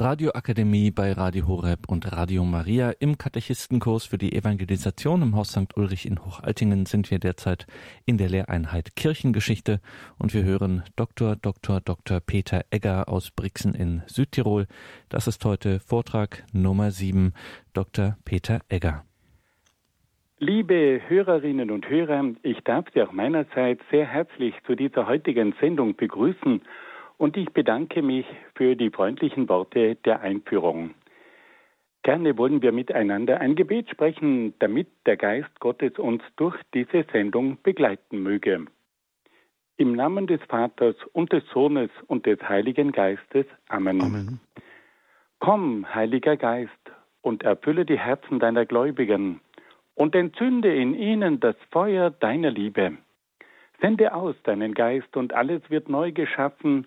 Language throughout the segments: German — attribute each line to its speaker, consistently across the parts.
Speaker 1: Radioakademie bei Radio Horeb und Radio Maria. Im Katechistenkurs für die Evangelisation im Haus St. Ulrich in Hochaltingen sind wir derzeit in der Lehreinheit Kirchengeschichte und wir hören Dr. Dr. Dr. Peter Egger aus Brixen in Südtirol. Das ist heute Vortrag Nummer 7. Dr. Peter Egger.
Speaker 2: Liebe Hörerinnen und Hörer, ich darf Sie auch meinerseits sehr herzlich zu dieser heutigen Sendung begrüßen und ich bedanke mich für die freundlichen Worte der Einführung. Gerne wollen wir miteinander ein Gebet sprechen, damit der Geist Gottes uns durch diese Sendung begleiten möge. Im Namen des Vaters und des Sohnes und des Heiligen Geistes. Amen. Amen. Komm, Heiliger Geist, und erfülle die Herzen deiner Gläubigen und entzünde in ihnen das Feuer deiner Liebe. Sende aus deinen Geist und alles wird neu geschaffen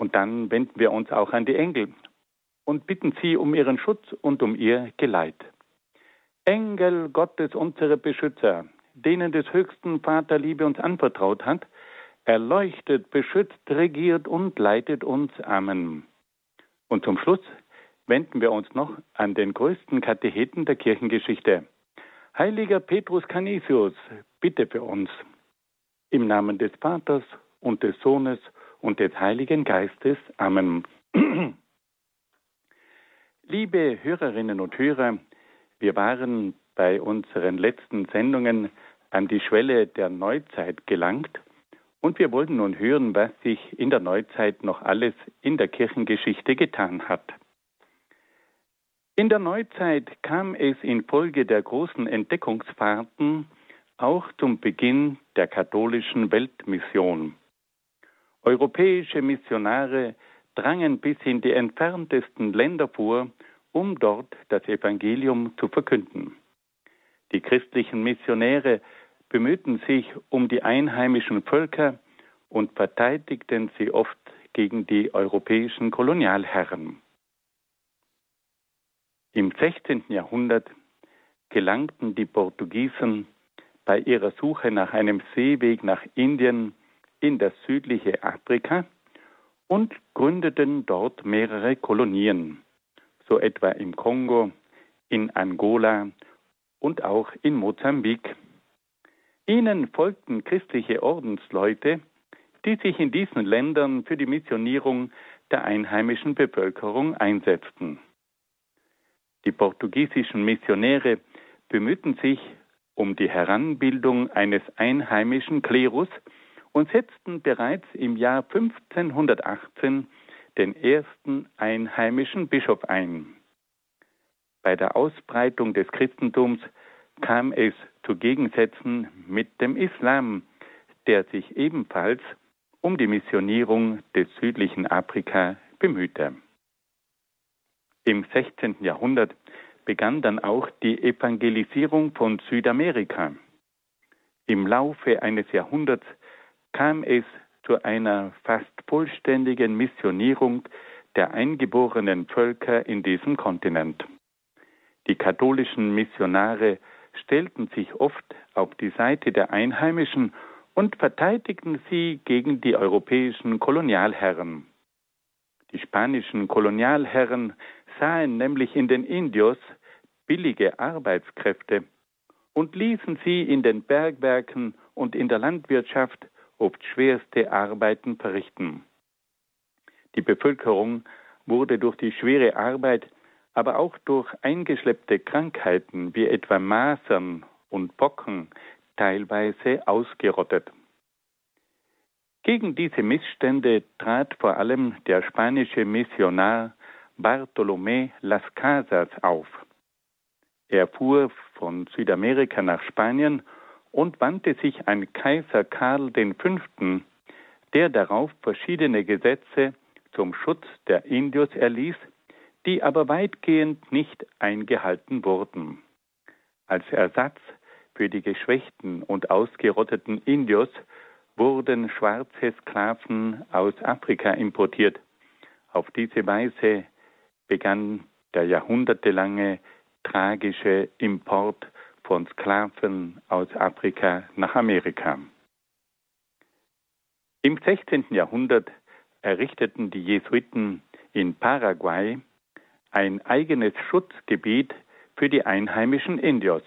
Speaker 2: Und dann wenden wir uns auch an die Engel und bitten sie um ihren Schutz und um ihr Geleit. Engel Gottes, unsere Beschützer, denen des höchsten Vater Liebe uns anvertraut hat, erleuchtet, beschützt, regiert und leitet uns. Amen. Und zum Schluss wenden wir uns noch an den größten Katecheten der Kirchengeschichte. Heiliger Petrus Canisius, bitte für uns. Im Namen des Vaters und des Sohnes und des Heiligen Geistes. Amen. Liebe Hörerinnen und Hörer, wir waren bei unseren letzten Sendungen an die Schwelle der Neuzeit gelangt und wir wollten nun hören, was sich in der Neuzeit noch alles in der Kirchengeschichte getan hat. In der Neuzeit kam es infolge der großen Entdeckungsfahrten auch zum Beginn der katholischen Weltmission. Europäische Missionare drangen bis in die entferntesten Länder vor, um dort das Evangelium zu verkünden. Die christlichen Missionäre bemühten sich um die einheimischen Völker und verteidigten sie oft gegen die europäischen Kolonialherren. Im 16. Jahrhundert gelangten die Portugiesen bei ihrer Suche nach einem Seeweg nach Indien in das südliche Afrika und gründeten dort mehrere Kolonien, so etwa im Kongo, in Angola und auch in Mosambik. Ihnen folgten christliche Ordensleute, die sich in diesen Ländern für die Missionierung der einheimischen Bevölkerung einsetzten. Die portugiesischen Missionäre bemühten sich um die Heranbildung eines einheimischen Klerus und setzten bereits im Jahr 1518 den ersten einheimischen Bischof ein. Bei der Ausbreitung des Christentums kam es zu Gegensätzen mit dem Islam, der sich ebenfalls um die Missionierung des südlichen Afrika bemühte. Im 16. Jahrhundert begann dann auch die Evangelisierung von Südamerika. Im Laufe eines Jahrhunderts kam es zu einer fast vollständigen Missionierung der eingeborenen Völker in diesem Kontinent. Die katholischen Missionare stellten sich oft auf die Seite der Einheimischen und verteidigten sie gegen die europäischen Kolonialherren. Die spanischen Kolonialherren sahen nämlich in den Indios billige Arbeitskräfte und ließen sie in den Bergwerken und in der Landwirtschaft oft schwerste Arbeiten verrichten. Die Bevölkerung wurde durch die schwere Arbeit, aber auch durch eingeschleppte Krankheiten wie etwa Masern und Pocken teilweise ausgerottet. Gegen diese Missstände trat vor allem der spanische Missionar Bartolomé Las Casas auf. Er fuhr von Südamerika nach Spanien und wandte sich an Kaiser Karl V., der darauf verschiedene Gesetze zum Schutz der Indios erließ, die aber weitgehend nicht eingehalten wurden. Als Ersatz für die geschwächten und ausgerotteten Indios wurden schwarze Sklaven aus Afrika importiert. Auf diese Weise begann der jahrhundertelange tragische Import von Sklaven aus Afrika nach Amerika. Im 16. Jahrhundert errichteten die Jesuiten in Paraguay ein eigenes Schutzgebiet für die einheimischen Indios.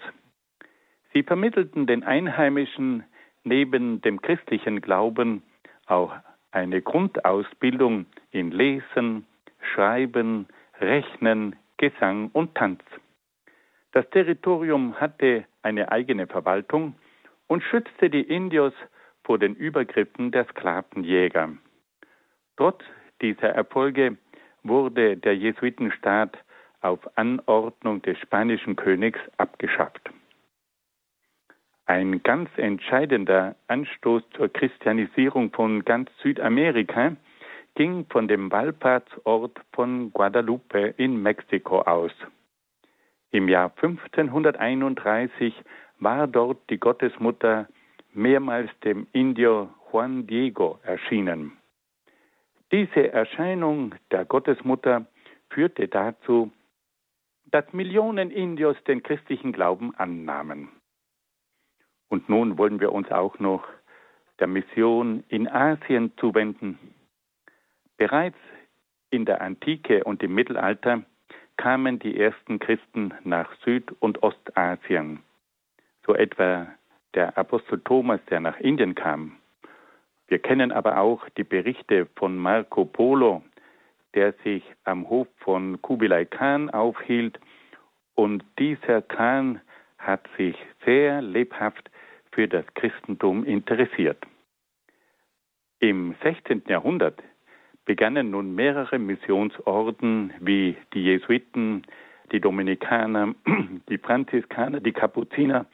Speaker 2: Sie vermittelten den Einheimischen neben dem christlichen Glauben auch eine Grundausbildung in Lesen, Schreiben, Rechnen, Gesang und Tanz. Das Territorium hatte eine eigene Verwaltung und schützte die Indios vor den Übergriffen der Sklavenjäger. Trotz dieser Erfolge wurde der Jesuitenstaat auf Anordnung des spanischen Königs abgeschafft. Ein ganz entscheidender Anstoß zur Christianisierung von ganz Südamerika ging von dem Wallfahrtsort von Guadalupe in Mexiko aus. Im Jahr 1531 war dort die Gottesmutter mehrmals dem Indio Juan Diego erschienen. Diese Erscheinung der Gottesmutter führte dazu, dass Millionen Indios den christlichen Glauben annahmen. Und nun wollen wir uns auch noch der Mission in Asien zuwenden. Bereits in der Antike und im Mittelalter kamen die ersten Christen nach Süd- und Ostasien, so etwa der Apostel Thomas, der nach Indien kam. Wir kennen aber auch die Berichte von Marco Polo, der sich am Hof von Kubilai Khan aufhielt. Und dieser Khan hat sich sehr lebhaft für das Christentum interessiert. Im 16. Jahrhundert begannen nun mehrere Missionsorden wie die Jesuiten, die Dominikaner, die Franziskaner, die Kapuziner,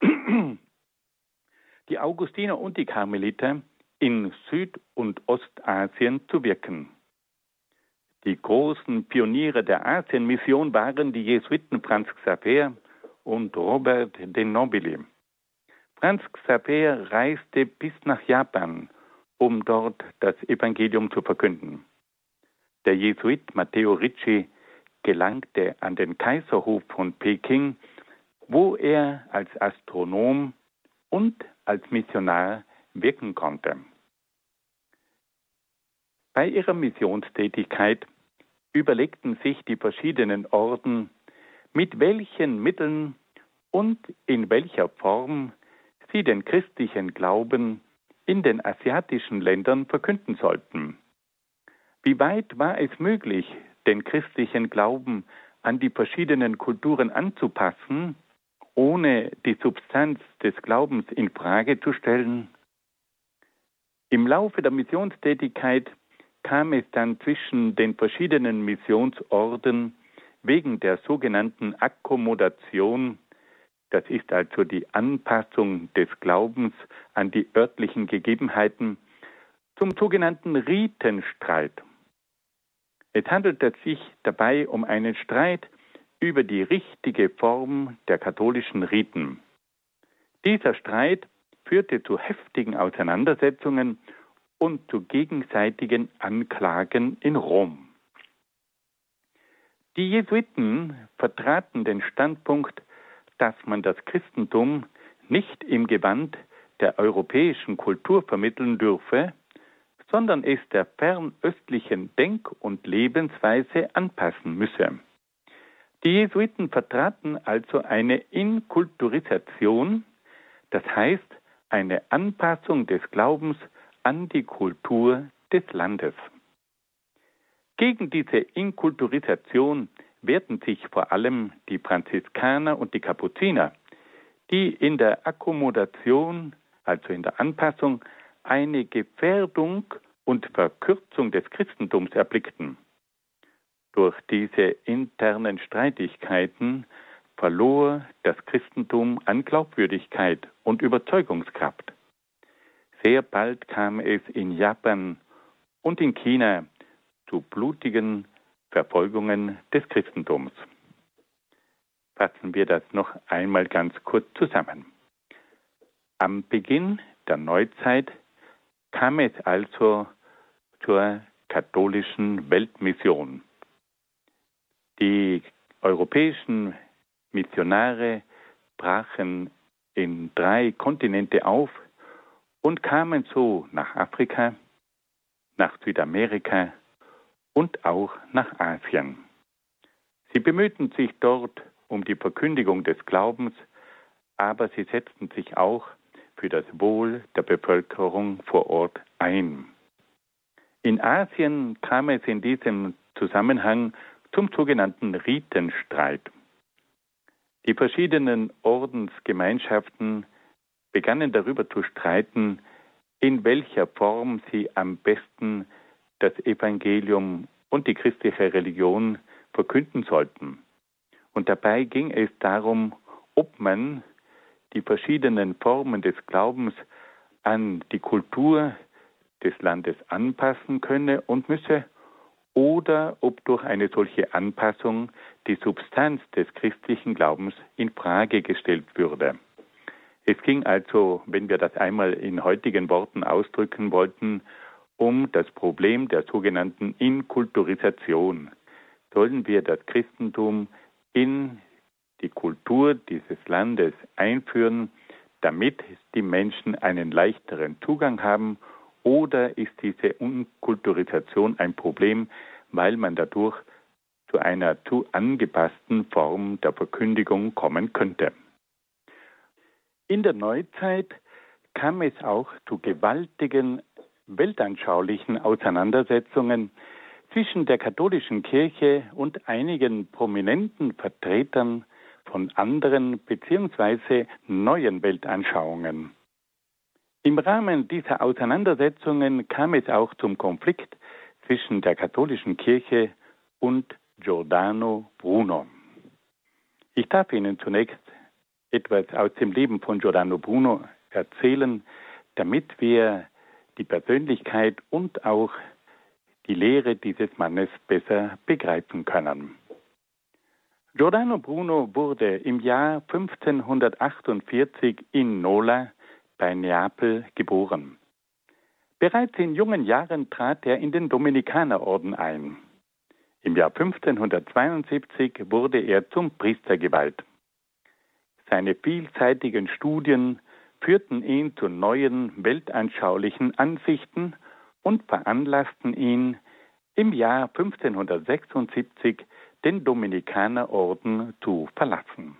Speaker 2: die Augustiner und die Karmeliter in Süd- und Ostasien zu wirken. Die großen Pioniere der Asienmission waren die Jesuiten Franz Xaver und Robert de Nobili. Franz Xaver reiste bis nach Japan, um dort das Evangelium zu verkünden. Der Jesuit Matteo Ricci gelangte an den Kaiserhof von Peking, wo er als Astronom und als Missionar wirken konnte. Bei ihrer Missionstätigkeit überlegten sich die verschiedenen Orden, mit welchen Mitteln und in welcher Form sie den christlichen Glauben in den asiatischen Ländern verkünden sollten. Wie weit war es möglich, den christlichen Glauben an die verschiedenen Kulturen anzupassen, ohne die Substanz des Glaubens in Frage zu stellen? Im Laufe der Missionstätigkeit kam es dann zwischen den verschiedenen Missionsorden wegen der sogenannten Akkommodation das ist also die Anpassung des Glaubens an die örtlichen Gegebenheiten zum sogenannten Ritenstreit. Es handelte sich dabei um einen Streit über die richtige Form der katholischen Riten. Dieser Streit führte zu heftigen Auseinandersetzungen und zu gegenseitigen Anklagen in Rom. Die Jesuiten vertraten den Standpunkt, dass man das Christentum nicht im Gewand der europäischen Kultur vermitteln dürfe, sondern es der fernöstlichen Denk- und Lebensweise anpassen müsse. Die Jesuiten vertraten also eine Inkulturisation, das heißt eine Anpassung des Glaubens an die Kultur des Landes. Gegen diese Inkulturisation wehrten sich vor allem die Franziskaner und die Kapuziner, die in der Akkommodation, also in der Anpassung, eine Gefährdung und Verkürzung des Christentums erblickten. Durch diese internen Streitigkeiten verlor das Christentum an Glaubwürdigkeit und Überzeugungskraft. Sehr bald kam es in Japan und in China zu blutigen Verfolgungen des Christentums. Fassen wir das noch einmal ganz kurz zusammen. Am Beginn der Neuzeit kam es also zur katholischen Weltmission. Die europäischen Missionare brachen in drei Kontinente auf und kamen so nach Afrika, nach Südamerika und auch nach Asien. Sie bemühten sich dort um die Verkündigung des Glaubens, aber sie setzten sich auch für das Wohl der Bevölkerung vor Ort ein. In Asien kam es in diesem Zusammenhang zum sogenannten Ritenstreit. Die verschiedenen Ordensgemeinschaften begannen darüber zu streiten, in welcher Form sie am besten das Evangelium und die christliche Religion verkünden sollten. Und dabei ging es darum, ob man die verschiedenen Formen des Glaubens an die Kultur des Landes anpassen könne und müsse, oder ob durch eine solche Anpassung die Substanz des christlichen Glaubens in Frage gestellt würde. Es ging also, wenn wir das einmal in heutigen Worten ausdrücken wollten, um das Problem der sogenannten Inkulturisation. Sollen wir das Christentum in die Kultur dieses Landes einführen, damit die Menschen einen leichteren Zugang haben, oder ist diese Unkulturisation ein Problem, weil man dadurch zu einer zu angepassten Form der Verkündigung kommen könnte? In der Neuzeit kam es auch zu gewaltigen weltanschaulichen Auseinandersetzungen zwischen der katholischen Kirche und einigen prominenten Vertretern von anderen bzw. neuen Weltanschauungen. Im Rahmen dieser Auseinandersetzungen kam es auch zum Konflikt zwischen der katholischen Kirche und Giordano Bruno. Ich darf Ihnen zunächst etwas aus dem Leben von Giordano Bruno erzählen, damit wir die Persönlichkeit und auch die Lehre dieses Mannes besser begreifen können. Giordano Bruno wurde im Jahr 1548 in Nola bei Neapel geboren. Bereits in jungen Jahren trat er in den Dominikanerorden ein. Im Jahr 1572 wurde er zum Priester geweiht. Seine vielseitigen Studien führten ihn zu neuen weltanschaulichen Ansichten und veranlassten ihn, im Jahr 1576 den Dominikanerorden zu verlassen.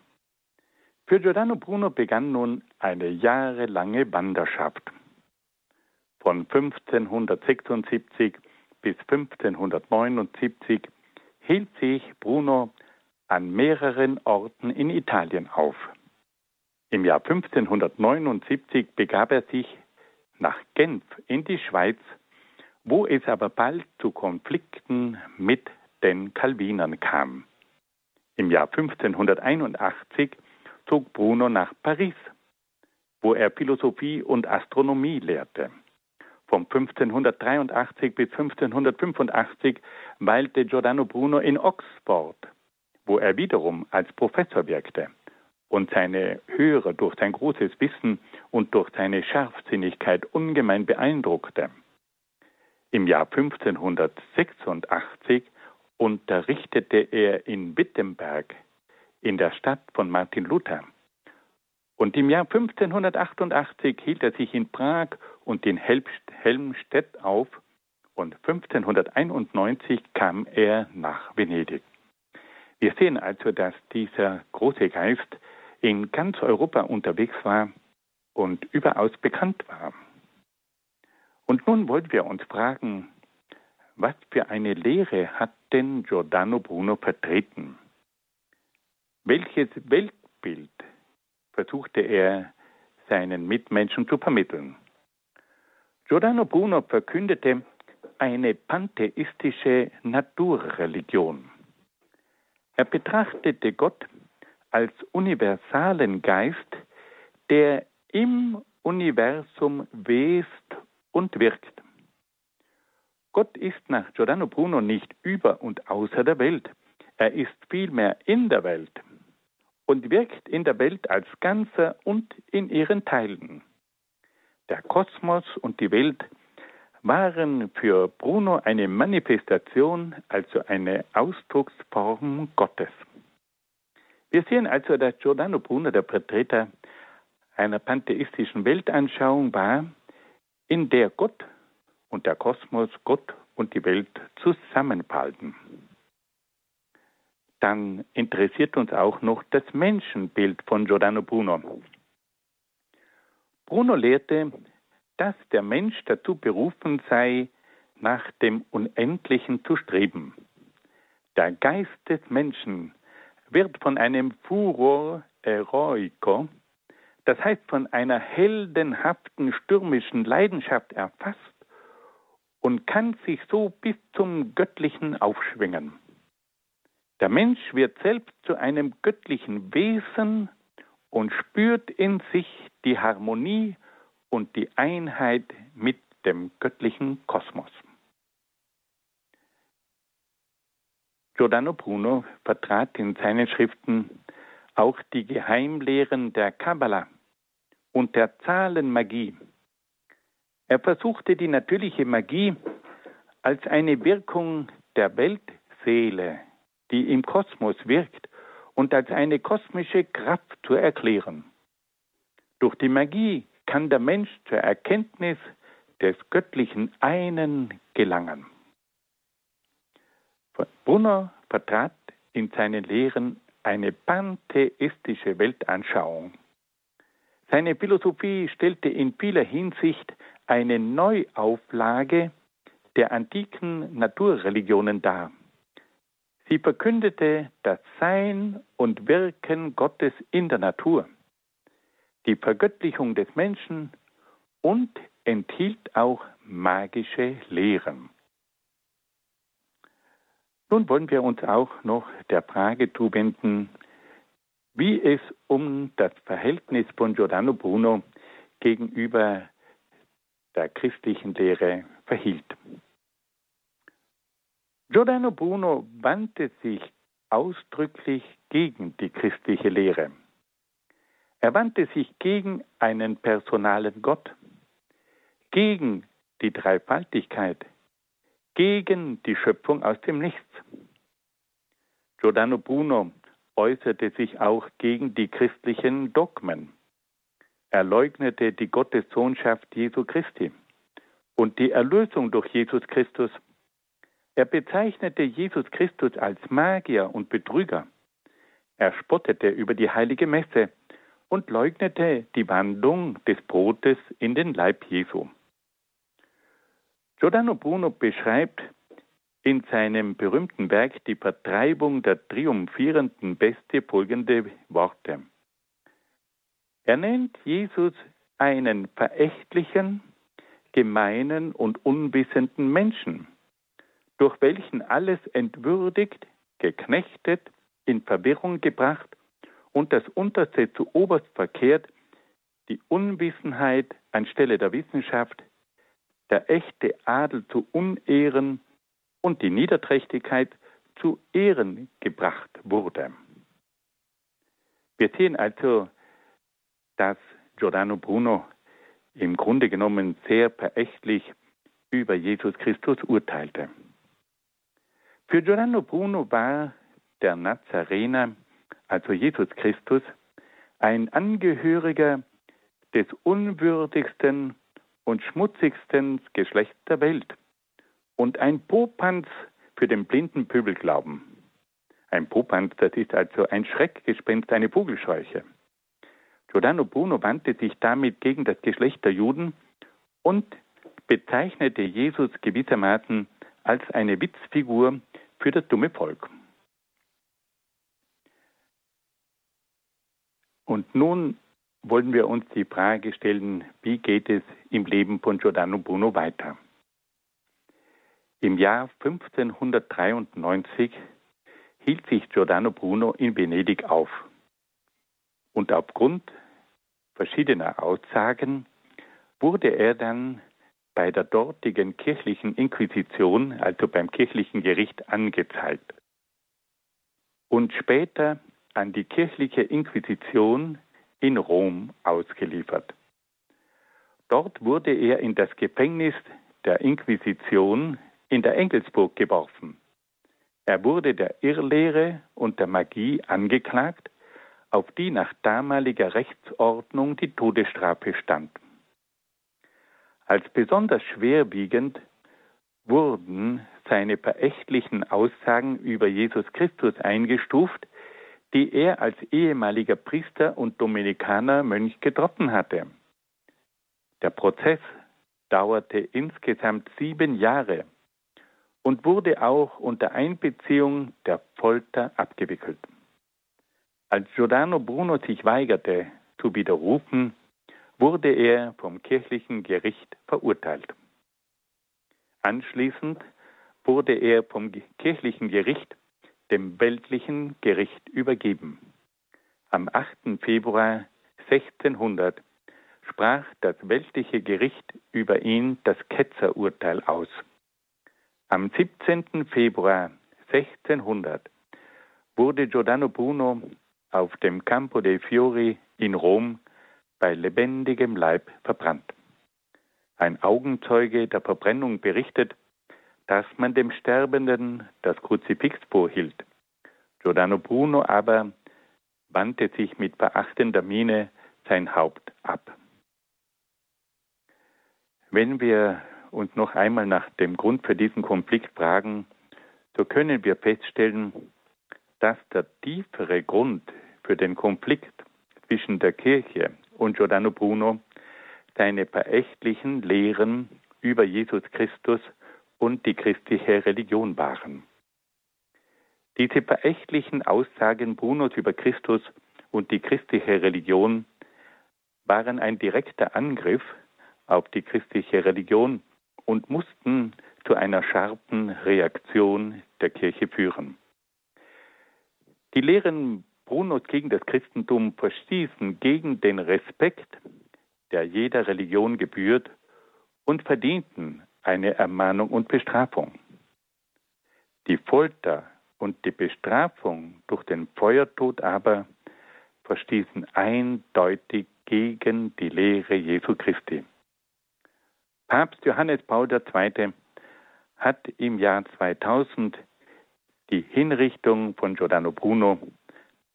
Speaker 2: Für Giordano Bruno begann nun eine jahrelange Wanderschaft. Von 1576 bis 1579 hielt sich Bruno an mehreren Orten in Italien auf. Im Jahr 1579 begab er sich nach Genf in die Schweiz, wo es aber bald zu Konflikten mit den Calvinern kam. Im Jahr 1581 zog Bruno nach Paris, wo er Philosophie und Astronomie lehrte. Von 1583 bis 1585 weilte Giordano Bruno in Oxford, wo er wiederum als Professor wirkte und seine Hörer durch sein großes Wissen und durch seine Scharfsinnigkeit ungemein beeindruckte. Im Jahr 1586 unterrichtete er in Wittenberg, in der Stadt von Martin Luther. Und im Jahr 1588 hielt er sich in Prag und in Helmstedt auf und 1591 kam er nach Venedig. Wir sehen also, dass dieser große Geist in ganz Europa unterwegs war und überaus bekannt war. Und nun wollten wir uns fragen, was für eine Lehre hat denn Giordano Bruno vertreten? Welches Weltbild versuchte er seinen Mitmenschen zu vermitteln? Giordano Bruno verkündete eine pantheistische Naturreligion. Er betrachtete Gott als universalen Geist, der im Universum west und wirkt. Gott ist nach Giordano Bruno nicht über und außer der Welt. Er ist vielmehr in der Welt und wirkt in der Welt als Ganzer und in ihren Teilen. Der Kosmos und die Welt waren für Bruno eine Manifestation, also eine Ausdrucksform Gottes. Wir sehen also, dass Giordano Bruno der Vertreter einer pantheistischen Weltanschauung war, in der Gott und der Kosmos, Gott und die Welt zusammenhalten. Dann interessiert uns auch noch das Menschenbild von Giordano Bruno. Bruno lehrte, dass der Mensch dazu berufen sei, nach dem Unendlichen zu streben. Der Geist des Menschen wird von einem Furor Eroico, das heißt von einer heldenhaften, stürmischen Leidenschaft erfasst und kann sich so bis zum Göttlichen aufschwingen. Der Mensch wird selbst zu einem göttlichen Wesen und spürt in sich die Harmonie und die Einheit mit dem göttlichen Kosmos. Giordano Bruno vertrat in seinen Schriften auch die Geheimlehren der Kabbala und der Zahlenmagie. Er versuchte die natürliche Magie als eine Wirkung der Weltseele, die im Kosmos wirkt, und als eine kosmische Kraft zu erklären. Durch die Magie kann der Mensch zur Erkenntnis des göttlichen Einen gelangen. Brunner vertrat in seinen Lehren eine pantheistische Weltanschauung. Seine Philosophie stellte in vieler Hinsicht eine Neuauflage der antiken Naturreligionen dar. Sie verkündete das Sein und Wirken Gottes in der Natur die Vergöttlichung des Menschen und enthielt auch magische Lehren. Nun wollen wir uns auch noch der Frage zuwenden, wie es um das Verhältnis von Giordano Bruno gegenüber der christlichen Lehre verhielt. Giordano Bruno wandte sich ausdrücklich gegen die christliche Lehre. Er wandte sich gegen einen personalen Gott, gegen die Dreifaltigkeit, gegen die Schöpfung aus dem Nichts. Giordano Bruno äußerte sich auch gegen die christlichen Dogmen. Er leugnete die Gottessohnschaft Jesu Christi und die Erlösung durch Jesus Christus. Er bezeichnete Jesus Christus als Magier und Betrüger. Er spottete über die heilige Messe und leugnete die Wandlung des Brotes in den Leib Jesu. Giordano Bruno beschreibt in seinem berühmten Werk Die Vertreibung der triumphierenden Beste folgende Worte. Er nennt Jesus einen verächtlichen, gemeinen und unwissenden Menschen, durch welchen alles entwürdigt, geknechtet, in Verwirrung gebracht und das Unterste zu oberst verkehrt, die Unwissenheit anstelle der Wissenschaft, der echte Adel zu Unehren und die Niederträchtigkeit zu Ehren gebracht wurde. Wir sehen also, dass Giordano Bruno im Grunde genommen sehr verächtlich über Jesus Christus urteilte. Für Giordano Bruno war der Nazarener also Jesus Christus, ein Angehöriger des unwürdigsten und schmutzigsten Geschlechts der Welt und ein Popanz für den blinden Pöbelglauben. Ein Popanz, das ist also ein Schreckgespenst, eine Vogelscheuche. Giordano Bruno wandte sich damit gegen das Geschlecht der Juden und bezeichnete Jesus gewissermaßen als eine Witzfigur für das dumme Volk. Und nun wollen wir uns die Frage stellen, wie geht es im Leben von Giordano Bruno weiter? Im Jahr 1593 hielt sich Giordano Bruno in Venedig auf. Und aufgrund verschiedener Aussagen wurde er dann bei der dortigen kirchlichen Inquisition, also beim kirchlichen Gericht, angezeigt und später an die kirchliche Inquisition in Rom ausgeliefert. Dort wurde er in das Gefängnis der Inquisition in der Engelsburg geworfen. Er wurde der Irrlehre und der Magie angeklagt, auf die nach damaliger Rechtsordnung die Todesstrafe stand. Als besonders schwerwiegend wurden seine verächtlichen Aussagen über Jesus Christus eingestuft, die er als ehemaliger Priester und Dominikaner Mönch getroffen hatte. Der Prozess dauerte insgesamt sieben Jahre und wurde auch unter Einbeziehung der Folter abgewickelt. Als Giordano Bruno sich weigerte zu widerrufen, wurde er vom kirchlichen Gericht verurteilt. Anschließend wurde er vom kirchlichen Gericht dem weltlichen Gericht übergeben. Am 8. Februar 1600 sprach das weltliche Gericht über ihn das Ketzerurteil aus. Am 17. Februar 1600 wurde Giordano Bruno auf dem Campo dei Fiori in Rom bei lebendigem Leib verbrannt. Ein Augenzeuge der Verbrennung berichtet, dass man dem Sterbenden das Kruzifix vorhielt. Giordano Bruno aber wandte sich mit verachtender Miene sein Haupt ab. Wenn wir uns noch einmal nach dem Grund für diesen Konflikt fragen, so können wir feststellen, dass der tiefere Grund für den Konflikt zwischen der Kirche und Giordano Bruno seine verächtlichen Lehren über Jesus Christus und die christliche Religion waren. Diese verächtlichen Aussagen Brunos über Christus und die christliche Religion waren ein direkter Angriff auf die christliche Religion und mussten zu einer scharfen Reaktion der Kirche führen. Die Lehren Brunos gegen das Christentum verstießen gegen den Respekt, der jeder Religion gebührt, und verdienten eine Ermahnung und Bestrafung. Die Folter und die Bestrafung durch den Feuertod aber verstießen eindeutig gegen die Lehre Jesu Christi. Papst Johannes Paul II. hat im Jahr 2000 die Hinrichtung von Giordano Bruno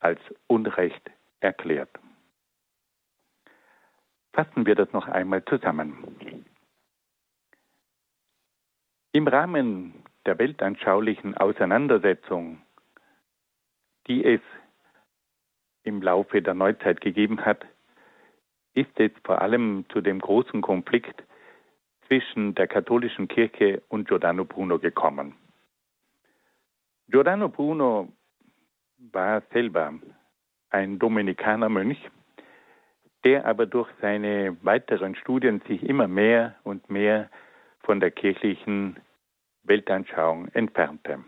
Speaker 2: als Unrecht erklärt. Fassen wir das noch einmal zusammen. Im Rahmen der weltanschaulichen Auseinandersetzung, die es im Laufe der Neuzeit gegeben hat, ist es vor allem zu dem großen Konflikt zwischen der katholischen Kirche und Giordano Bruno gekommen. Giordano Bruno war selber ein Dominikanermönch, der aber durch seine weiteren Studien sich immer mehr und mehr von der kirchlichen Weltanschauung entfernte.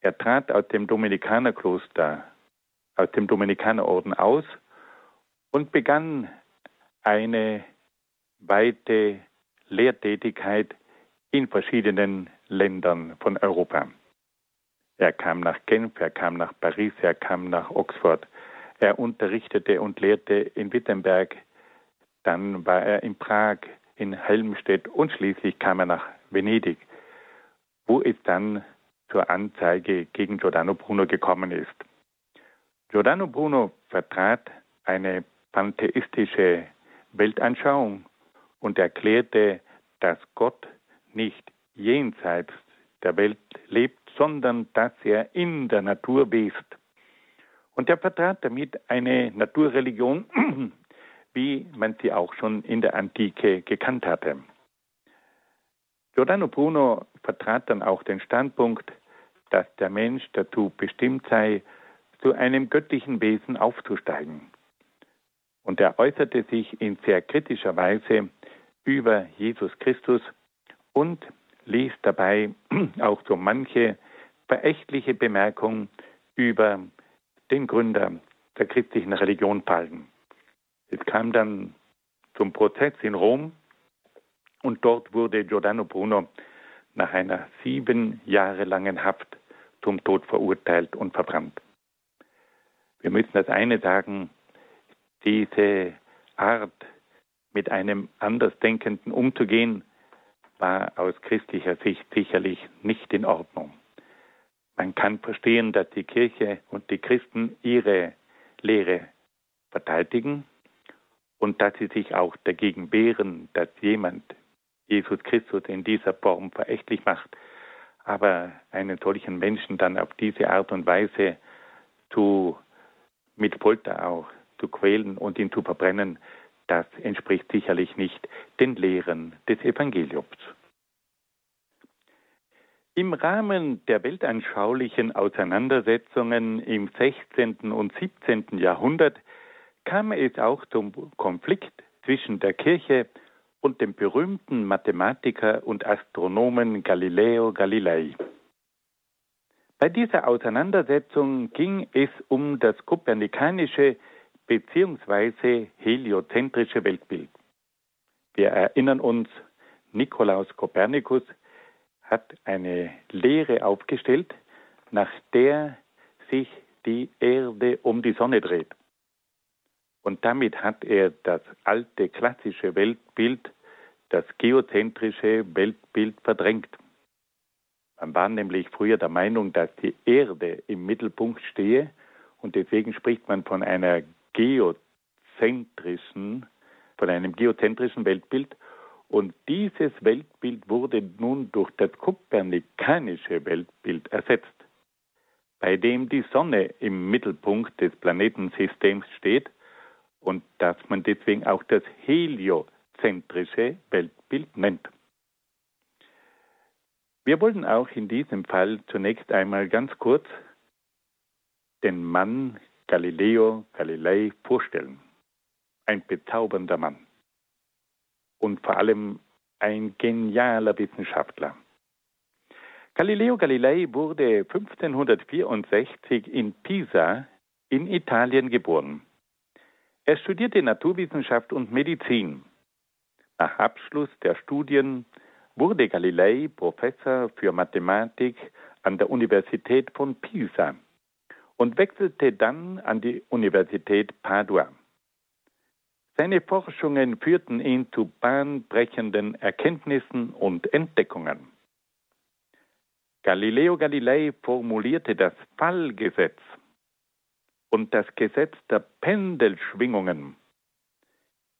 Speaker 2: Er trat aus dem Dominikanerkloster, aus dem Dominikanerorden aus und begann eine weite Lehrtätigkeit in verschiedenen Ländern von Europa. Er kam nach Genf, er kam nach Paris, er kam nach Oxford. Er unterrichtete und lehrte in Wittenberg. Dann war er in Prag, in Helmstedt und schließlich kam er nach Venedig, wo es dann zur Anzeige gegen Giordano Bruno gekommen ist. Giordano Bruno vertrat eine pantheistische Weltanschauung und erklärte, dass Gott nicht jenseits der Welt lebt, sondern dass er in der Natur west. Und er vertrat damit eine Naturreligion, wie man sie auch schon in der Antike gekannt hatte. Giordano Bruno vertrat dann auch den Standpunkt, dass der Mensch dazu bestimmt sei, zu einem göttlichen Wesen aufzusteigen. Und er äußerte sich in sehr kritischer Weise über Jesus Christus und ließ dabei auch so manche verächtliche Bemerkung über den Gründer der christlichen Religion fallen. Es kam dann zum Prozess in Rom Und dort wurde Giordano Bruno nach einer sieben Jahre langen Haft zum Tod verurteilt und verbrannt. Wir müssen das eine sagen, diese Art, mit einem Andersdenkenden umzugehen, war aus christlicher Sicht sicherlich nicht in Ordnung. Man kann verstehen, dass die Kirche und die Christen ihre Lehre verteidigen und dass sie sich auch dagegen wehren, dass jemand Jesus Christus in dieser Form verächtlich macht. Aber einen solchen Menschen dann auf diese Art und Weise zu, mit Folter auch zu quälen und ihn zu verbrennen, das entspricht sicherlich nicht den Lehren des Evangeliums. Im Rahmen der weltanschaulichen Auseinandersetzungen im 16. und 17. Jahrhundert kam es auch zum Konflikt zwischen der Kirche und dem berühmten Mathematiker und Astronomen Galileo Galilei. Bei dieser Auseinandersetzung ging es um das kopernikanische bzw. heliozentrische Weltbild. Wir erinnern uns, Nikolaus Kopernikus hat eine Lehre aufgestellt, nach der sich die Erde um die Sonne dreht. Und damit hat er das alte klassische Weltbild, das geozentrische Weltbild verdrängt. Man war nämlich früher der Meinung, dass die Erde im Mittelpunkt stehe. Und deswegen spricht man von einer geozentrischen, von einem geozentrischen Weltbild. Und dieses Weltbild wurde nun durch das kopernikanische Weltbild ersetzt, bei dem die Sonne im Mittelpunkt des Planetensystems steht und das man deswegen auch das heliozentrische Weltbild nennt. Wir wollen auch in diesem Fall zunächst einmal ganz kurz den Mann Galileo Galilei vorstellen. Ein bezaubernder Mann und vor allem ein genialer Wissenschaftler. Galileo Galilei wurde 1564 in Pisa in Italien geboren. Er studierte Naturwissenschaft und Medizin. Nach Abschluss der Studien wurde Galilei Professor für Mathematik an der Universität von Pisa und wechselte dann an die Universität Padua. Seine Forschungen führten ihn zu bahnbrechenden Erkenntnissen und Entdeckungen. Galileo Galilei formulierte das Fallgesetz und das Gesetz der Pendelschwingungen.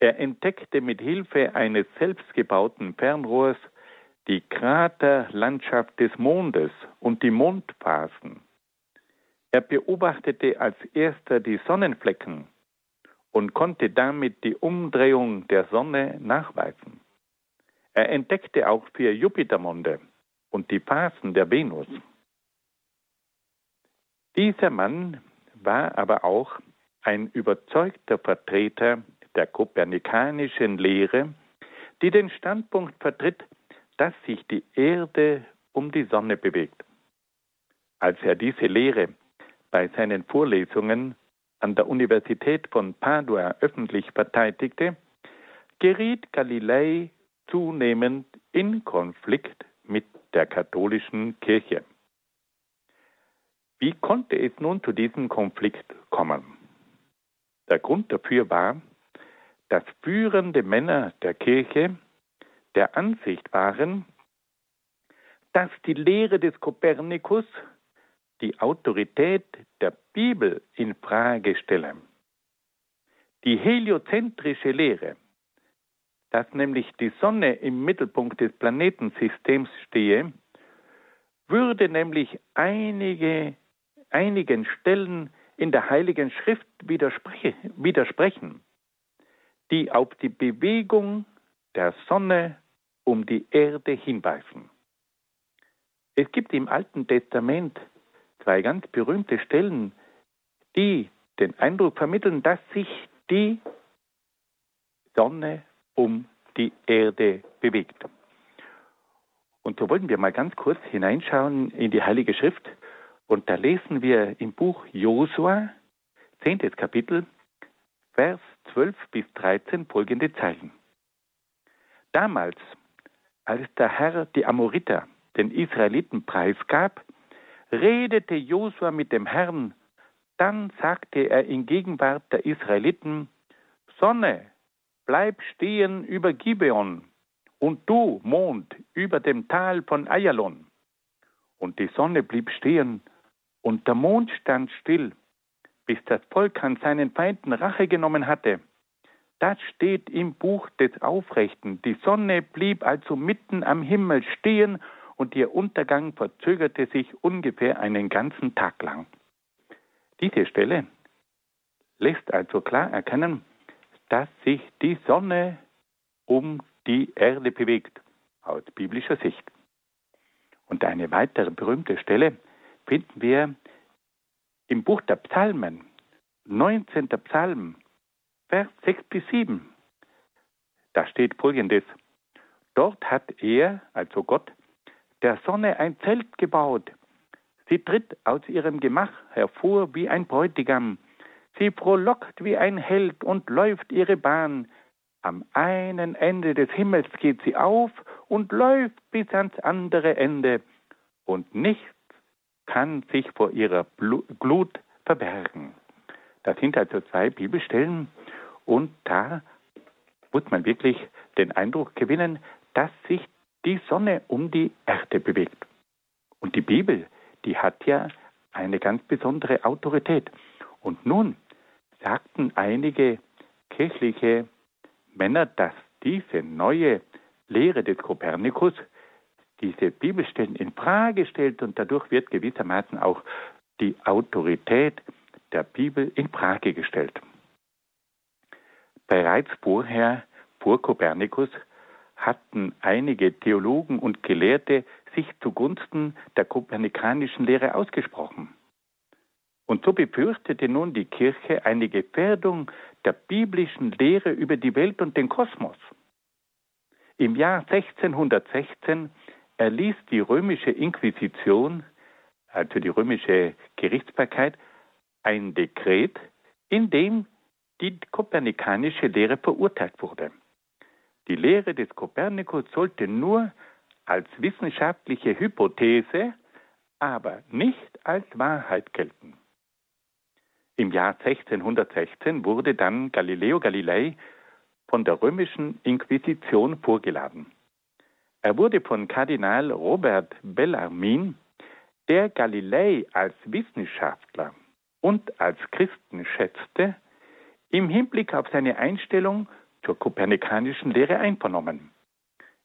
Speaker 2: Er entdeckte mit Hilfe eines selbstgebauten Fernrohrs die Kraterlandschaft des Mondes und die Mondphasen. Er beobachtete als erster die Sonnenflecken und konnte damit die Umdrehung der Sonne nachweisen. Er entdeckte auch vier Jupitermonde und die Phasen der Venus. Dieser Mann war aber auch ein überzeugter Vertreter der kopernikanischen Lehre, die den Standpunkt vertritt, dass sich die Erde um die Sonne bewegt. Als er diese Lehre bei seinen Vorlesungen an der Universität von Padua öffentlich verteidigte, geriet Galilei zunehmend in Konflikt mit der katholischen Kirche. Wie konnte es nun zu diesem Konflikt kommen? Der Grund dafür war, dass führende Männer der Kirche der Ansicht waren, dass die Lehre des Kopernikus die Autorität der Bibel in Frage stellen. Die heliozentrische Lehre, dass nämlich die Sonne im Mittelpunkt des Planetensystems stehe, würde nämlich einige, einigen Stellen in der Heiligen Schrift widerspre widersprechen, die auf die Bewegung der Sonne um die Erde hinweisen. Es gibt im Alten Testament zwei ganz berühmte Stellen, die den Eindruck vermitteln, dass sich die Sonne um die Erde bewegt. Und so wollen wir mal ganz kurz hineinschauen in die Heilige Schrift. Und da lesen wir im Buch Josua, 10. Kapitel, Vers 12 bis 13 folgende Zeilen. Damals als der Herr die Amoriter den Israeliten preisgab, redete Josua mit dem Herrn. Dann sagte er in Gegenwart der Israeliten, Sonne, bleib stehen über Gibeon und du, Mond, über dem Tal von Ayalon. Und die Sonne blieb stehen und der Mond stand still, bis das Volk an seinen Feinden Rache genommen hatte. Das steht im Buch des Aufrechten. Die Sonne blieb also mitten am Himmel stehen und ihr Untergang verzögerte sich ungefähr einen ganzen Tag lang. Diese Stelle lässt also klar erkennen, dass sich die Sonne um die Erde bewegt, aus biblischer Sicht. Und eine weitere berühmte Stelle finden wir im Buch der Psalmen, 19. Psalm, Vers 6 bis 7. Da steht folgendes. Dort hat er, also Gott, der Sonne ein Zelt gebaut. Sie tritt aus ihrem Gemach hervor wie ein Bräutigam. Sie frohlockt wie ein Held und läuft ihre Bahn. Am einen Ende des Himmels geht sie auf und läuft bis ans andere Ende. Und nichts kann sich vor ihrer Glut verbergen. Das sind also zwei Bibelstellen und da muss man wirklich den Eindruck gewinnen, dass sich die Sonne um die Erde bewegt. Und die Bibel, die hat ja eine ganz besondere Autorität. Und nun sagten einige kirchliche Männer, dass diese neue Lehre des Kopernikus diese Bibelstellen in Frage stellt und dadurch wird gewissermaßen auch die Autorität der Bibel in Frage gestellt. Bereits vorher, vor Kopernikus, hatten einige Theologen und Gelehrte sich zugunsten der kopernikanischen Lehre ausgesprochen. Und so befürchtete nun die Kirche eine Gefährdung der biblischen Lehre über die Welt und den Kosmos. Im Jahr 1616 erließ die römische Inquisition, also die römische Gerichtsbarkeit, ein Dekret, in dem die kopernikanische Lehre verurteilt wurde. Die Lehre des Kopernikus sollte nur als wissenschaftliche Hypothese, aber nicht als Wahrheit gelten. Im Jahr 1616 wurde dann Galileo Galilei von der römischen Inquisition vorgeladen. Er wurde von Kardinal Robert Bellarmin, der Galilei als Wissenschaftler und als Christen schätzte, im Hinblick auf seine Einstellung zur kopernikanischen Lehre einvernommen.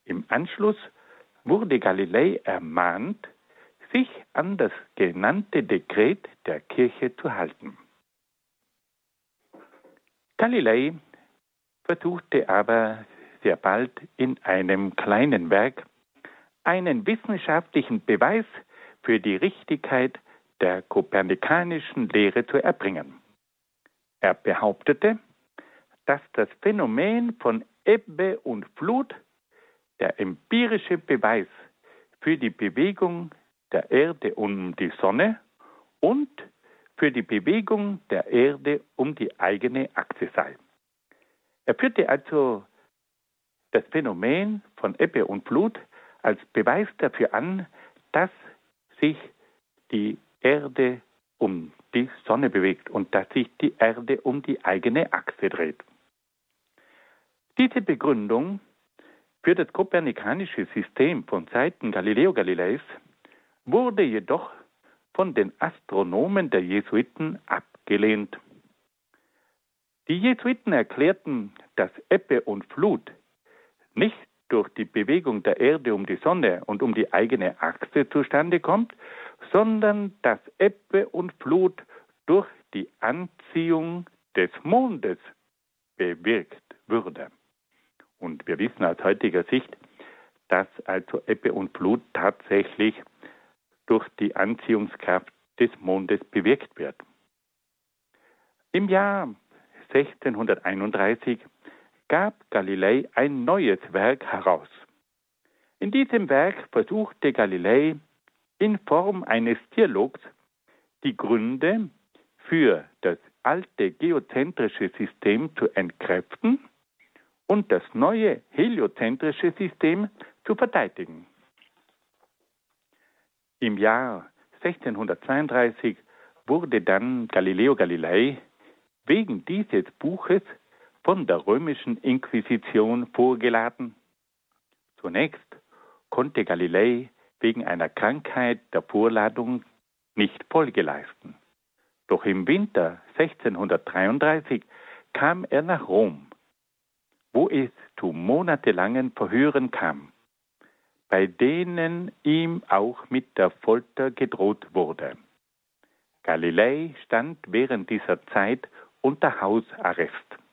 Speaker 2: Im Anschluss wurde Galilei ermahnt, sich an das genannte Dekret der Kirche zu halten. Galilei versuchte aber sehr bald in einem kleinen Werk einen wissenschaftlichen Beweis für die Richtigkeit der kopernikanischen Lehre zu erbringen. Er behauptete, dass das Phänomen von Ebbe und Flut der empirische Beweis für die Bewegung der Erde um die Sonne und für die Bewegung der Erde um die eigene Achse sei. Er führte also das Phänomen von Ebbe und Flut als Beweis dafür an, dass sich die Erde um die Sonne bewegt und dass sich die Erde um die eigene Achse dreht. Diese Begründung für das kopernikanische System von Seiten Galileo Galileis wurde jedoch von den Astronomen der Jesuiten abgelehnt. Die Jesuiten erklärten, dass Ebbe und Flut nicht durch die Bewegung der Erde um die Sonne und um die eigene Achse zustande kommt, sondern dass Ebbe und Flut durch die Anziehung des Mondes bewirkt würde. Und wir wissen aus heutiger Sicht, dass also Ebbe und Flut tatsächlich durch die Anziehungskraft des Mondes bewirkt wird. Im Jahr 1631 gab Galilei ein neues Werk heraus. In diesem Werk versuchte Galilei in Form eines Dialogs die Gründe für das alte geozentrische System zu entkräften und das neue heliozentrische System zu verteidigen. Im Jahr 1632 wurde dann Galileo Galilei wegen dieses Buches von der römischen Inquisition vorgeladen. Zunächst konnte Galilei wegen einer Krankheit der Vorladung nicht Folge leisten. Doch im Winter 1633 kam er nach Rom, wo es zu monatelangen Verhören kam, bei denen ihm auch mit der Folter gedroht wurde. Galilei stand während dieser Zeit unter Hausarrest.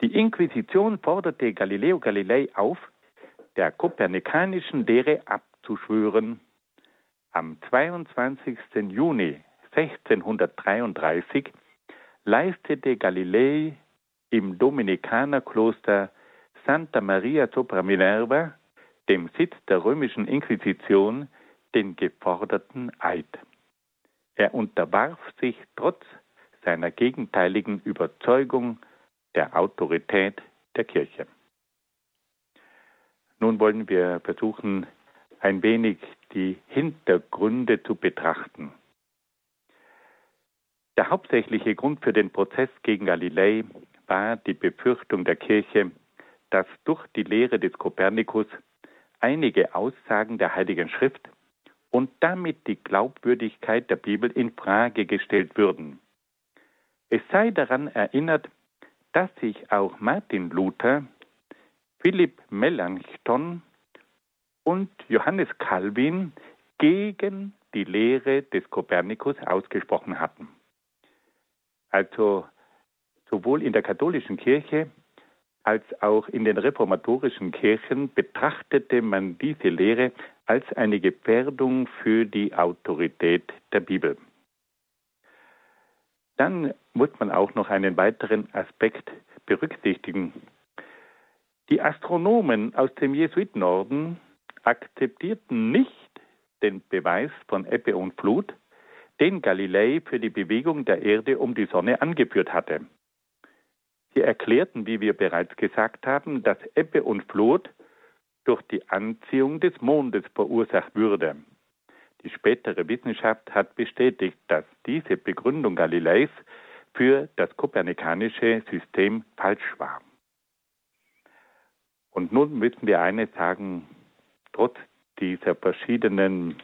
Speaker 2: Die Inquisition forderte Galileo Galilei auf, der kopernikanischen Lehre abzuschwören. Am 22. Juni 1633 leistete Galilei im Dominikanerkloster Santa Maria sopra Minerva, dem Sitz der römischen Inquisition, den geforderten Eid. Er unterwarf sich trotz seiner gegenteiligen Überzeugung der Autorität der Kirche. Nun wollen wir versuchen, ein wenig die Hintergründe zu betrachten. Der hauptsächliche Grund für den Prozess gegen Galilei war die Befürchtung der Kirche, dass durch die Lehre des Kopernikus einige Aussagen der Heiligen Schrift und damit die Glaubwürdigkeit der Bibel in Frage gestellt würden. Es sei daran erinnert, dass sich auch Martin Luther, Philipp Melanchthon und Johannes Calvin gegen die Lehre des Kopernikus ausgesprochen hatten. Also sowohl in der katholischen Kirche als auch in den reformatorischen Kirchen betrachtete man diese Lehre als eine Gefährdung für die Autorität der Bibel. Dann muss man auch noch einen weiteren Aspekt berücksichtigen. Die Astronomen aus dem Jesuitenorden akzeptierten nicht den Beweis von Ebbe und Flut, den Galilei für die Bewegung der Erde um die Sonne angeführt hatte. Sie erklärten, wie wir bereits gesagt haben, dass Ebbe und Flut durch die Anziehung des Mondes verursacht würde. Die spätere Wissenschaft hat bestätigt, dass diese Begründung Galileis für das kopernikanische System falsch war. Und nun müssen wir eines sagen, trotz dieser verschiedenen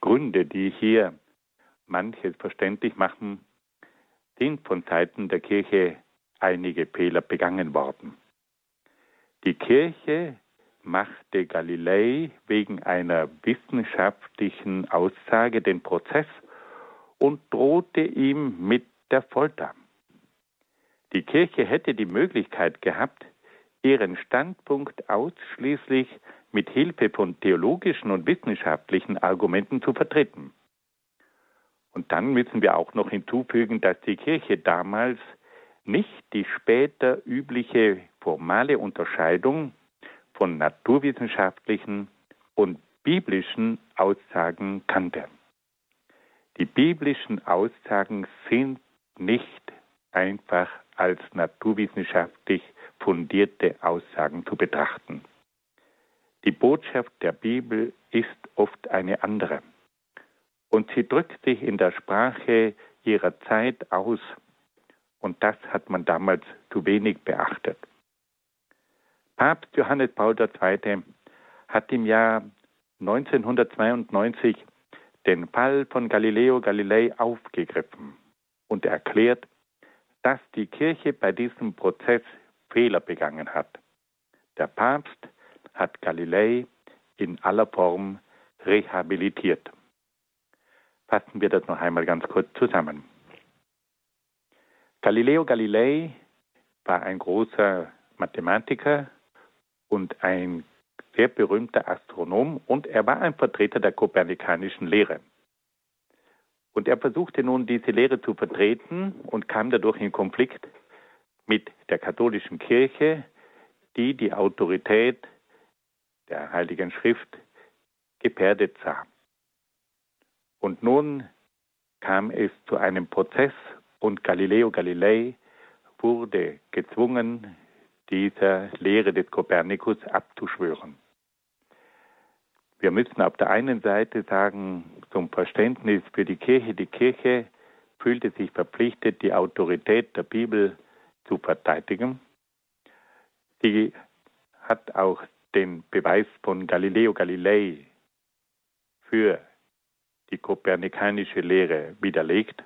Speaker 2: Gründe, die hier manches verständlich machen, sind von Seiten der Kirche einige Fehler begangen worden. Die Kirche machte Galilei wegen einer wissenschaftlichen Aussage den Prozess und drohte ihm mit der Folter. Die Kirche hätte die Möglichkeit gehabt, ihren Standpunkt ausschließlich mit Hilfe von theologischen und wissenschaftlichen Argumenten zu vertreten. Und dann müssen wir auch noch hinzufügen, dass die Kirche damals nicht die später übliche formale Unterscheidung von naturwissenschaftlichen und biblischen Aussagen kannte. Die biblischen Aussagen sind nicht einfach als naturwissenschaftlich fundierte Aussagen zu betrachten. Die Botschaft der Bibel ist oft eine andere und sie drückt sich in der Sprache ihrer Zeit aus und das hat man damals zu wenig beachtet. Papst Johannes Paul II. hat im Jahr 1992 den Fall von Galileo Galilei aufgegriffen und erklärt, dass die Kirche bei diesem Prozess Fehler begangen hat. Der Papst hat Galilei in aller Form rehabilitiert. Fassen wir das noch einmal ganz kurz zusammen. Galileo Galilei war ein großer Mathematiker und ein sehr berühmter Astronom und er war ein Vertreter der kopernikanischen Lehre. Und er versuchte nun diese Lehre zu vertreten und kam dadurch in Konflikt mit der katholischen Kirche, die die Autorität der Heiligen Schrift gefährdet sah. Und nun kam es zu einem Prozess und Galileo Galilei wurde gezwungen, dieser Lehre des Kopernikus abzuschwören. Wir müssen auf der einen Seite sagen, zum Verständnis für die Kirche, die Kirche fühlte sich verpflichtet, die Autorität der Bibel zu verteidigen. Sie hat auch den Beweis von Galileo Galilei für die kopernikanische Lehre widerlegt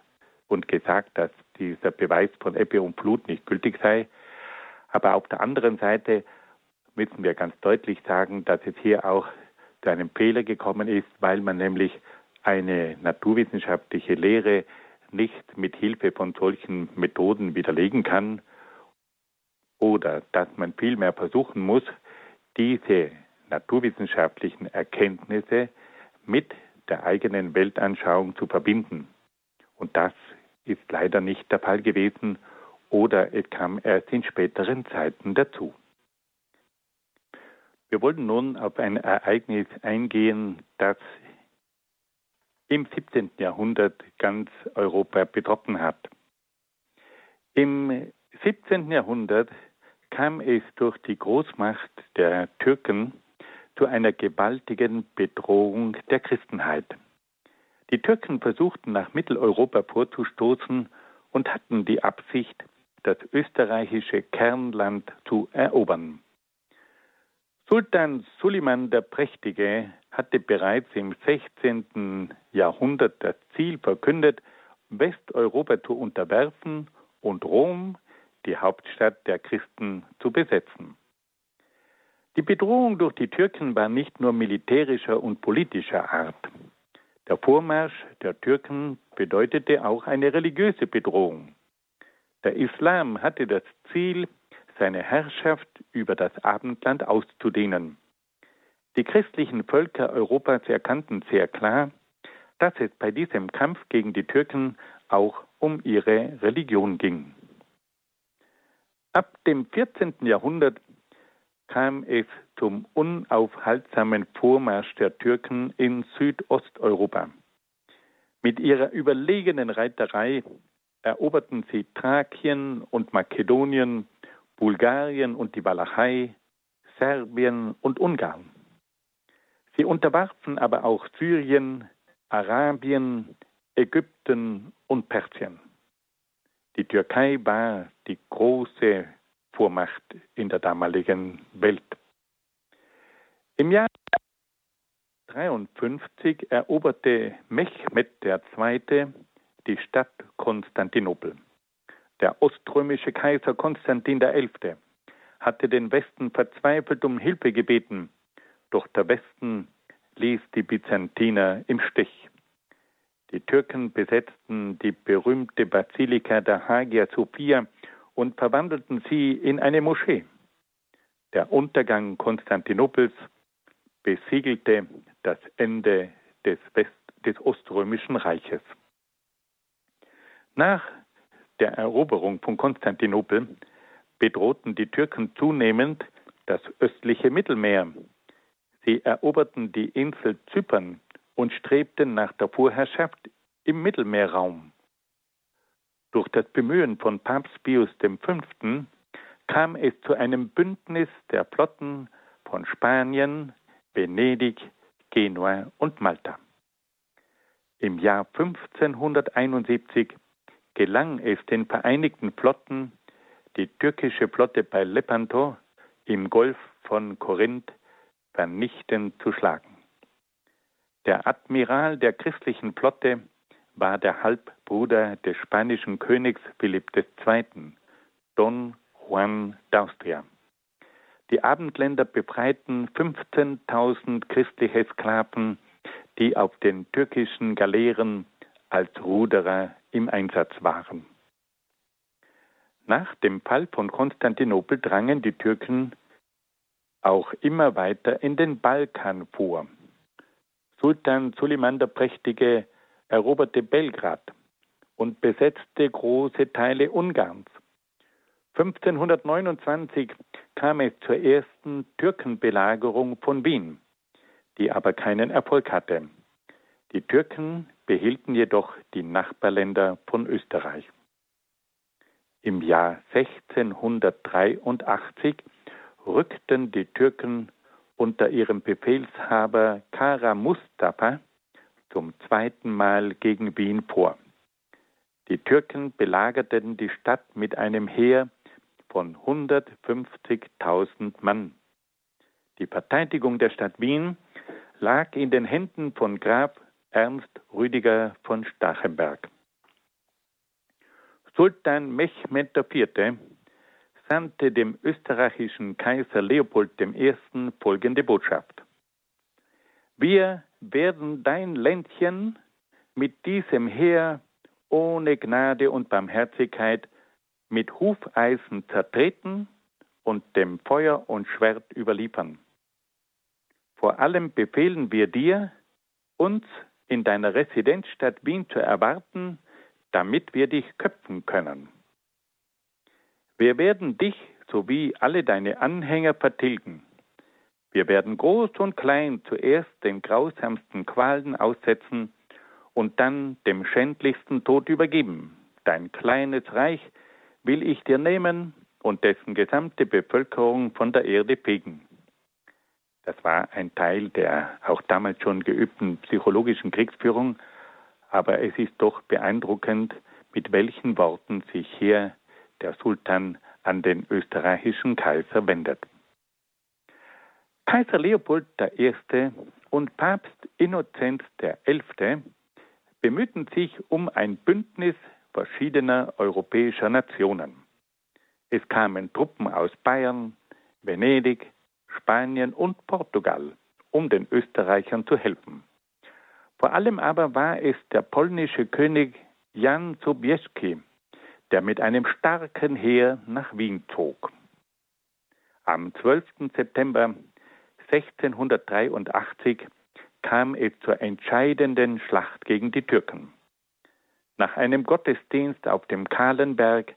Speaker 2: und gesagt, dass dieser Beweis von Ebbe und Flut nicht gültig sei. Aber auf der anderen Seite müssen wir ganz deutlich sagen, dass es hier auch zu einem Fehler gekommen ist, weil man nämlich eine naturwissenschaftliche Lehre nicht mit Hilfe von solchen Methoden widerlegen kann oder dass man vielmehr versuchen muss, diese naturwissenschaftlichen Erkenntnisse mit der eigenen Weltanschauung zu verbinden. Und das ist leider nicht der Fall gewesen oder es kam erst in späteren Zeiten dazu. Wir wollen nun auf ein Ereignis eingehen, das im 17. Jahrhundert ganz Europa betroffen hat. Im 17. Jahrhundert kam es durch die Großmacht der Türken zu einer gewaltigen Bedrohung der Christenheit. Die Türken versuchten nach Mitteleuropa vorzustoßen und hatten die Absicht, das österreichische Kernland zu erobern. Sultan Suleiman der Prächtige hatte bereits im 16. Jahrhundert das Ziel verkündet, Westeuropa zu unterwerfen und Rom, die Hauptstadt der Christen, zu besetzen. Die Bedrohung durch die Türken war nicht nur militärischer und politischer Art. Der Vormarsch der Türken bedeutete auch eine religiöse Bedrohung. Der Islam hatte das Ziel, seine Herrschaft über das Abendland auszudehnen. Die christlichen Völker Europas erkannten sehr klar, dass es bei diesem Kampf gegen die Türken auch um ihre Religion ging. Ab dem 14. Jahrhundert kam es zum unaufhaltsamen Vormarsch der Türken in Südosteuropa. Mit ihrer überlegenen Reiterei eroberten sie Thrakien und Makedonien Bulgarien und die Walachei, Serbien und Ungarn. Sie unterwarfen aber auch Syrien, Arabien, Ägypten und Persien. Die Türkei war die große Vormacht in der damaligen Welt. Im Jahr 1953 eroberte Mechmed II. Die Stadt Konstantinopel. Der oströmische Kaiser Konstantin XI. hatte den Westen verzweifelt um Hilfe gebeten, doch der Westen ließ die Byzantiner im Stich. Die Türken besetzten die berühmte Basilika der Hagia Sophia und verwandelten sie in eine Moschee. Der Untergang Konstantinopels besiegelte das Ende des, West des Oströmischen Reiches. Nach der Eroberung von Konstantinopel bedrohten die Türken zunehmend das östliche Mittelmeer. Sie eroberten die Insel Zypern und strebten nach der Vorherrschaft im Mittelmeerraum. Durch das Bemühen von Papst Pius V. kam es zu einem Bündnis der Flotten von Spanien, Venedig, Genua und Malta. Im Jahr 1571 gelang es den Vereinigten Flotten, die türkische Flotte bei Lepanto im Golf von Korinth vernichtend zu schlagen. Der Admiral der christlichen Flotte war der Halbbruder des spanischen Königs Philipp II., Don Juan d'Austria. Die Abendländer befreiten 15.000 christliche Sklaven, die auf den türkischen Galeeren als Ruderer im Einsatz waren. Nach dem Fall von Konstantinopel drangen die Türken auch immer weiter in den Balkan vor. Sultan Suleiman der Prächtige eroberte Belgrad und besetzte große Teile Ungarns. 1529 kam es zur ersten Türkenbelagerung von Wien, die aber keinen Erfolg hatte. Die Türken behielten jedoch die Nachbarländer von Österreich. Im Jahr 1683 rückten die Türken unter ihrem Befehlshaber Kara Mustafa zum zweiten Mal gegen Wien vor. Die Türken belagerten die Stadt mit einem Heer von 150.000 Mann. Die Verteidigung der Stadt Wien lag in den Händen von Graf Ernst Rüdiger von Stachenberg. Sultan Mehmed IV. sandte dem österreichischen Kaiser Leopold I. folgende Botschaft. Wir werden dein Ländchen mit diesem Heer ohne Gnade und Barmherzigkeit mit Hufeisen zertreten und dem Feuer und Schwert überliefern. Vor allem befehlen wir dir, uns in deiner Residenzstadt Wien zu erwarten, damit wir dich köpfen können. Wir werden dich sowie alle deine Anhänger vertilgen. Wir werden groß und klein zuerst den grausamsten Qualen aussetzen und dann dem schändlichsten Tod übergeben. Dein kleines Reich will ich dir nehmen und dessen gesamte Bevölkerung von der Erde fegen. Das war ein Teil der auch damals schon geübten psychologischen Kriegsführung, aber es ist doch beeindruckend, mit welchen Worten sich hier der Sultan an den österreichischen Kaiser wendet. Kaiser Leopold I. und Papst Innozenz XI. bemühten sich um ein Bündnis verschiedener europäischer Nationen. Es kamen Truppen aus Bayern, Venedig, Spanien und Portugal, um den Österreichern zu helfen. Vor allem aber war es der polnische König Jan Sobieski, der mit einem starken Heer nach Wien zog. Am 12. September 1683 kam es zur entscheidenden Schlacht gegen die Türken. Nach einem Gottesdienst auf dem Kahlenberg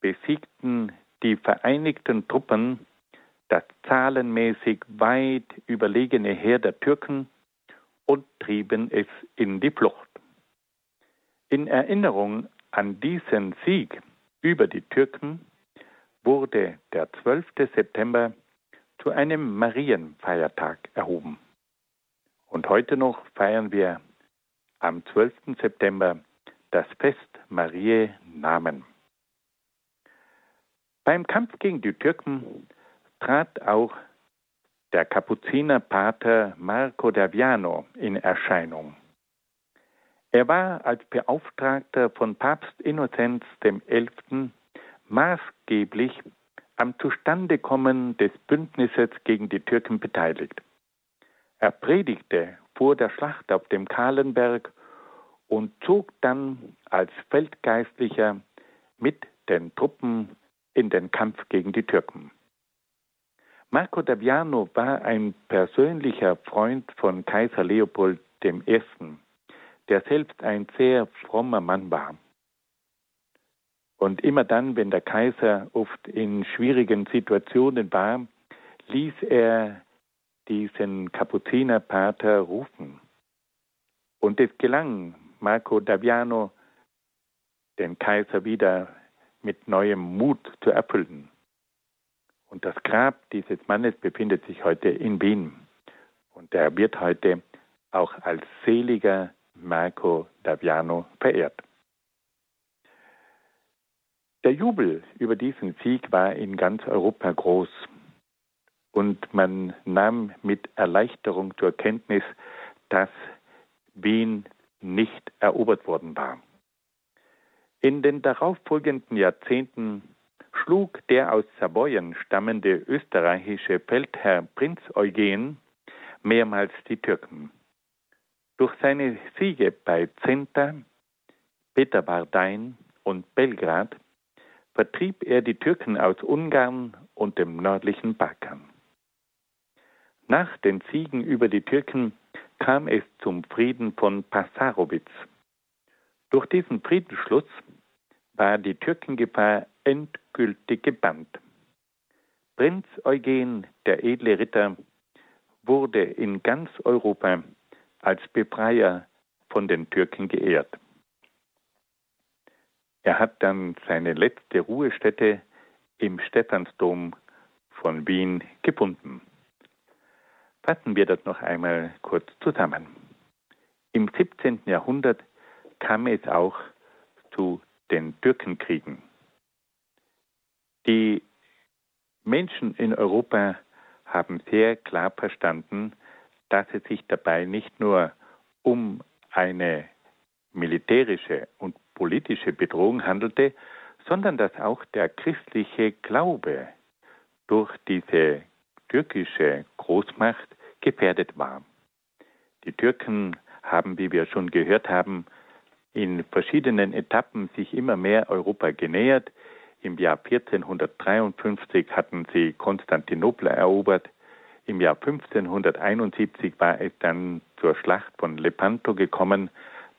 Speaker 2: besiegten die vereinigten Truppen das zahlenmäßig weit überlegene Heer der Türken und trieben es in die Flucht. In Erinnerung an diesen Sieg über die Türken wurde der 12. September zu einem Marienfeiertag erhoben. Und heute noch feiern wir am 12. September das Fest Mariä Namen. Beim Kampf gegen die Türken trat auch der Kapuzinerpater Marco Daviano in Erscheinung. Er war als Beauftragter von Papst Innozenz XI. maßgeblich am Zustandekommen des Bündnisses gegen die Türken beteiligt. Er predigte vor der Schlacht auf dem Kahlenberg und zog dann als Feldgeistlicher mit den Truppen in den Kampf gegen die Türken. Marco Daviano war ein persönlicher Freund von Kaiser Leopold I., der selbst ein sehr frommer Mann war. Und immer dann, wenn der Kaiser oft in schwierigen Situationen war, ließ er diesen Kapuzinerpater rufen. Und es gelang Marco Daviano, den Kaiser wieder mit neuem Mut zu erfüllen. Und das Grab dieses Mannes befindet sich heute in Wien. Und er wird heute auch als seliger Marco Daviano verehrt. Der Jubel über diesen Sieg war in ganz Europa groß und man nahm mit Erleichterung zur Kenntnis, dass Wien nicht erobert worden war. In den darauffolgenden Jahrzehnten schlug der aus Savoyen stammende österreichische Feldherr Prinz Eugen mehrmals die Türken. Durch seine Siege bei Zenta, Peterwardein und Belgrad vertrieb er die Türken aus Ungarn und dem nördlichen Balkan. Nach den Siegen über die Türken kam es zum Frieden von Passarowitz. Durch diesen Friedensschluss war die Türkengefahr endgültig gebannt. Prinz Eugen, der edle Ritter, wurde in ganz Europa als Befreier von den Türken geehrt. Er hat dann seine letzte Ruhestätte im Stephansdom von Wien gefunden. Fassen wir das noch einmal kurz zusammen. Im 17. Jahrhundert kam es auch zu den Türkenkriegen. Die Menschen in Europa haben sehr klar verstanden, dass es sich dabei nicht nur um eine militärische und politische Bedrohung handelte, sondern dass auch der christliche Glaube durch diese türkische Großmacht gefährdet war. Die Türken haben, wie wir schon gehört haben, in verschiedenen Etappen sich immer mehr Europa genähert. Im Jahr 1453 hatten sie Konstantinopel erobert. Im Jahr 1571 war es dann zur Schlacht von Lepanto gekommen,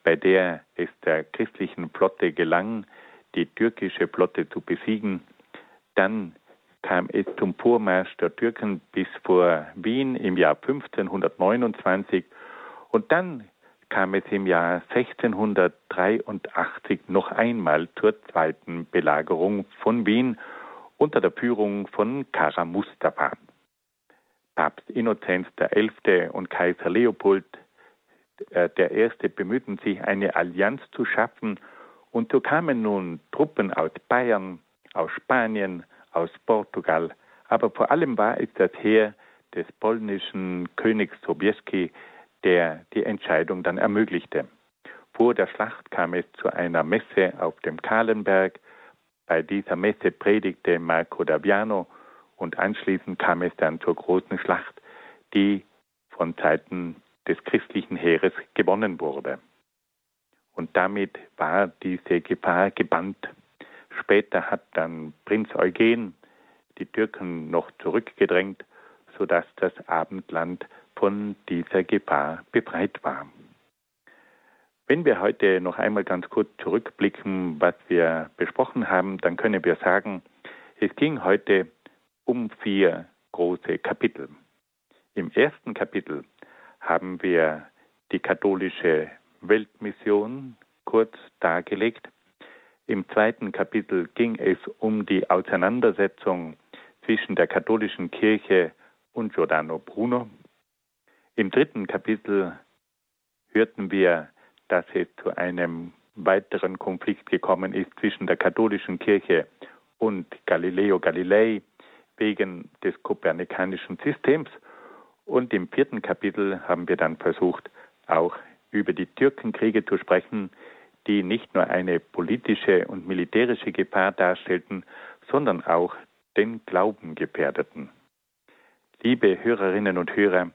Speaker 2: bei der es der christlichen Flotte gelang, die türkische Flotte zu besiegen. Dann kam es zum Vormarsch der Türken bis vor Wien im Jahr 1529 und dann kam es im Jahr 1683 noch einmal zur zweiten Belagerung von Wien unter der Führung von Kara Mustafa. Papst Innozenz XI. und Kaiser Leopold äh, I. bemühten sich, eine Allianz zu schaffen, und so kamen nun Truppen aus Bayern, aus Spanien, aus Portugal, aber vor allem war es das Heer des polnischen Königs Sobieski, der die Entscheidung dann ermöglichte. Vor der Schlacht kam es zu einer Messe auf dem Kahlenberg. Bei dieser Messe predigte Marco Daviano und anschließend kam es dann zur großen Schlacht, die von Seiten des christlichen Heeres gewonnen wurde. Und damit war diese Gefahr gebannt. Später hat dann Prinz Eugen die Türken noch zurückgedrängt, sodass das Abendland von dieser Gefahr befreit war. Wenn wir heute noch einmal ganz kurz zurückblicken, was wir besprochen haben, dann können wir sagen, es ging heute um vier große Kapitel. Im ersten Kapitel haben wir die katholische Weltmission kurz dargelegt. Im zweiten Kapitel ging es um die Auseinandersetzung zwischen der katholischen Kirche und Giordano Bruno. Im dritten Kapitel hörten wir, dass es zu einem weiteren Konflikt gekommen ist zwischen der katholischen Kirche und Galileo Galilei wegen des kopernikanischen Systems. Und im vierten Kapitel haben wir dann versucht, auch über die Türkenkriege zu sprechen, die nicht nur eine politische und militärische Gefahr darstellten, sondern auch den Glauben gefährdeten. Liebe Hörerinnen und Hörer,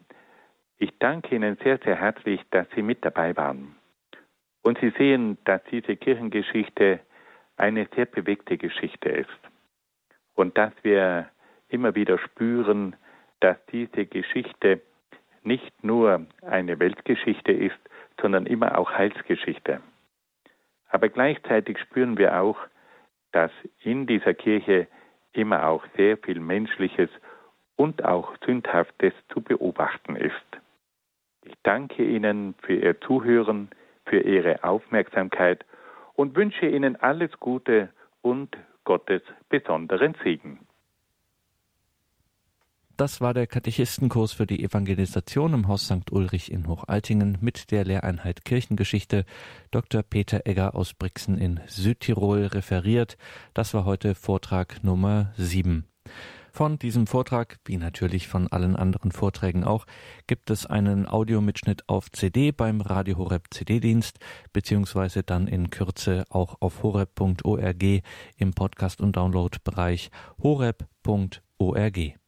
Speaker 2: ich danke Ihnen sehr, sehr herzlich, dass Sie mit dabei waren. Und Sie sehen, dass diese Kirchengeschichte eine sehr bewegte Geschichte ist. Und dass wir immer wieder spüren, dass diese Geschichte nicht nur eine Weltgeschichte ist, sondern immer auch Heilsgeschichte. Aber gleichzeitig spüren wir auch, dass in dieser Kirche immer auch sehr viel Menschliches und auch Sündhaftes zu beobachten ist. Ich danke Ihnen für Ihr Zuhören, für Ihre Aufmerksamkeit und wünsche Ihnen alles Gute und Gottes besonderen Segen.
Speaker 1: Das war der Katechistenkurs für die Evangelisation im Haus St. Ulrich in Hochaltingen mit der Lehreinheit Kirchengeschichte. Dr. Peter Egger aus Brixen in Südtirol referiert. Das war heute Vortrag Nummer 7. Von diesem Vortrag, wie natürlich von allen anderen Vorträgen auch, gibt es einen Audiomitschnitt auf CD beim Radio Horeb CD-Dienst, beziehungsweise dann in Kürze auch auf horeb.org im Podcast- und Downloadbereich horeb.org.